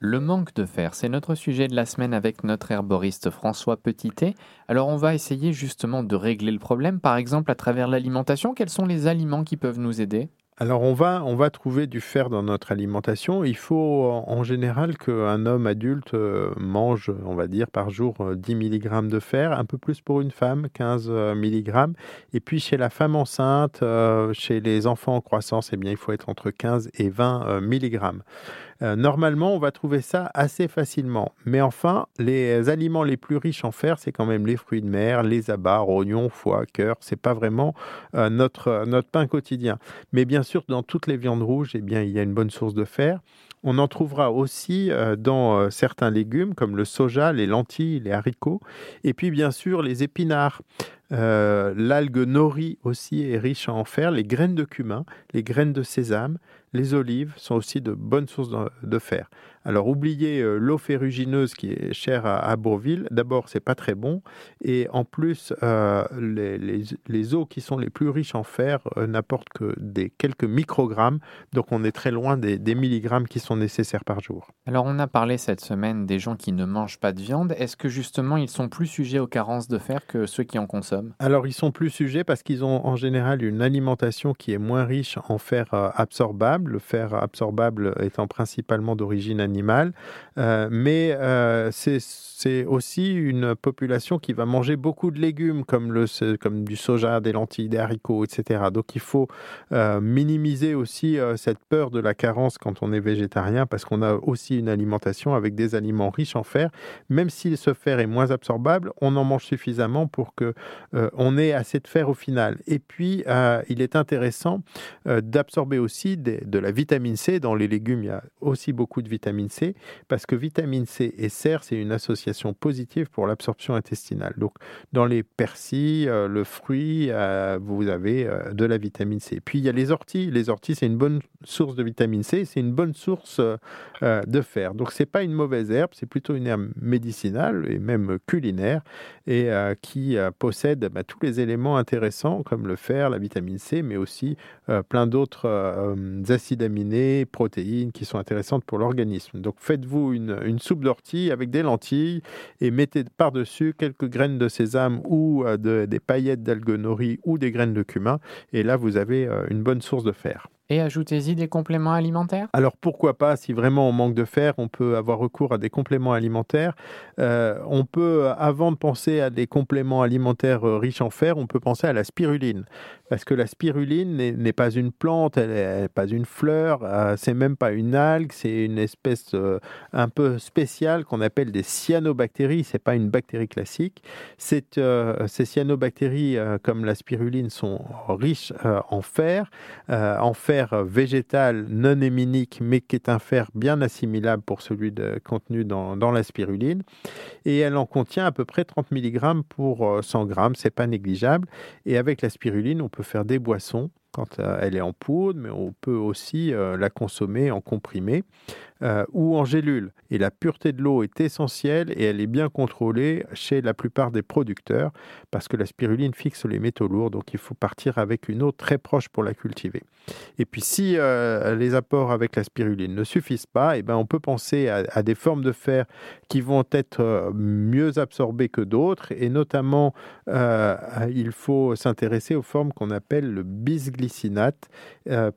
Le manque de fer, c'est notre sujet de la semaine avec notre herboriste François Petitet. Alors on va essayer justement de régler le problème, par exemple à travers l'alimentation. Quels sont les aliments qui peuvent nous aider? Alors on va, on va trouver du fer dans notre alimentation. Il faut en général qu'un homme adulte euh, mange, on va dire, par jour 10 euh, mg de fer, un peu plus pour une femme, 15 euh, mg. Et puis chez la femme enceinte, chez les enfants en croissance, eh bien, il faut être entre 15 et 20 mg. Normalement, on va trouver ça assez facilement. Mais enfin, les aliments les plus riches en fer, c'est quand même les fruits de mer, les abats, oignons, foie, cœur. C'est pas vraiment notre, notre pain quotidien. Mais bien sûr, dans toutes les viandes rouges, eh bien, il y a une bonne source de fer. On en trouvera aussi euh, dans euh, certains légumes comme le soja, les lentilles, les haricots, et puis bien sûr les épinards. Euh, l'algue nori aussi est riche en fer, les graines de cumin, les graines de sésame, les olives sont aussi de bonnes sources de, fer. Alors oubliez euh, l'eau ferrugineuse qui est chère à, Bourville. D'abord, c'est pas très bon, et en plus, euh, les, eaux qui sont les plus riches en fer euh, n'apportent que des quelques microgrammes, donc on est très loin des, des, milligrammes qui sont nécessaires par jour. Alors on a parlé cette semaine des gens qui ne mangent pas de viande. Est-ce que justement ils sont plus sujets aux carences de fer que ceux qui en consomment? Alors ils sont plus sujets parce qu'ils ont en général une alimentation qui est moins riche en fer absorbable le fer absorbable étant principalement d'origine animale, euh, mais euh, c'est aussi une population qui va manger beaucoup de légumes comme, le, comme du soja, des lentilles, des haricots, etc. Donc il faut euh, minimiser aussi cette peur de la carence quand on est végétarien parce qu'on a aussi une alimentation avec des aliments riches en fer. Même si ce fer est moins absorbable, on en mange suffisamment pour que on ait assez de fer au final. Et puis il est intéressant d'absorber aussi de la vitamine C. Dans les légumes, il y a aussi beaucoup de vitamine C, parce que vitamine C et serre, c'est une association positive pour l'absorption intestinale. Donc, dans les persils, euh, le fruit, euh, vous avez euh, de la vitamine C. Puis, il y a les orties. Les orties, c'est une bonne source de vitamine C, c'est une bonne source de fer. Donc, c'est pas une mauvaise herbe, c'est plutôt une herbe médicinale et même culinaire, et qui possède bah, tous les éléments intéressants, comme le fer, la vitamine C, mais aussi plein d'autres acides aminés, protéines qui sont intéressantes pour l'organisme. Donc faites-vous une, soupe d'ortie avec des lentilles et mettez par-dessus quelques graines de sésame ou euh, des paillettes d'algues nori ou des graines de cumin. Et là, vous avez euh, une bonne source de fer. Et ajoutez-y des compléments alimentaires Alors pourquoi pas, si vraiment on manque de fer, on peut avoir recours à des compléments alimentaires. Euh, on peut, avant de penser à des compléments alimentaires euh, riches en fer, on peut penser à la spiruline. Parce que la spiruline n'est pas une plante, elle n'est pas une fleur, euh, c'est même pas une algue, c'est une espèce un peu spéciale qu'on appelle des cyanobactéries. C'est pas une bactérie classique. ces cyanobactéries, comme la spiruline, sont riches en fer. en fer végétal non héminique, mais qui est un fer bien assimilable pour celui contenu dans, la spiruline. Et elle en contient à peu près 30 mg pour 100 g, c'est pas négligeable. Et avec la spiruline, on peut faire des boissons quand euh, elle est en poudre, mais on peut aussi euh, la consommer en comprimé euh, ou en gélule. Et la pureté de l'eau est essentielle et elle est bien contrôlée chez la plupart des producteurs parce que la spiruline fixe les métaux lourds, donc il faut partir avec une eau très proche pour la cultiver. Et puis si euh, les apports avec la spiruline ne suffisent pas, et eh ben on peut penser à, des formes de fer qui vont être euh, mieux absorbées que d'autres et notamment il faut s'intéresser aux formes qu'on appelle le bisglycinate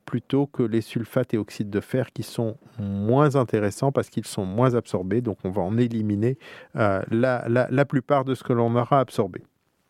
plutôt que les sulfates et oxydes de fer qui sont moins intéressants parce qu'ils sont moins absorbés. Donc on va en éliminer euh, la plupart de ce que l'on aura absorbé.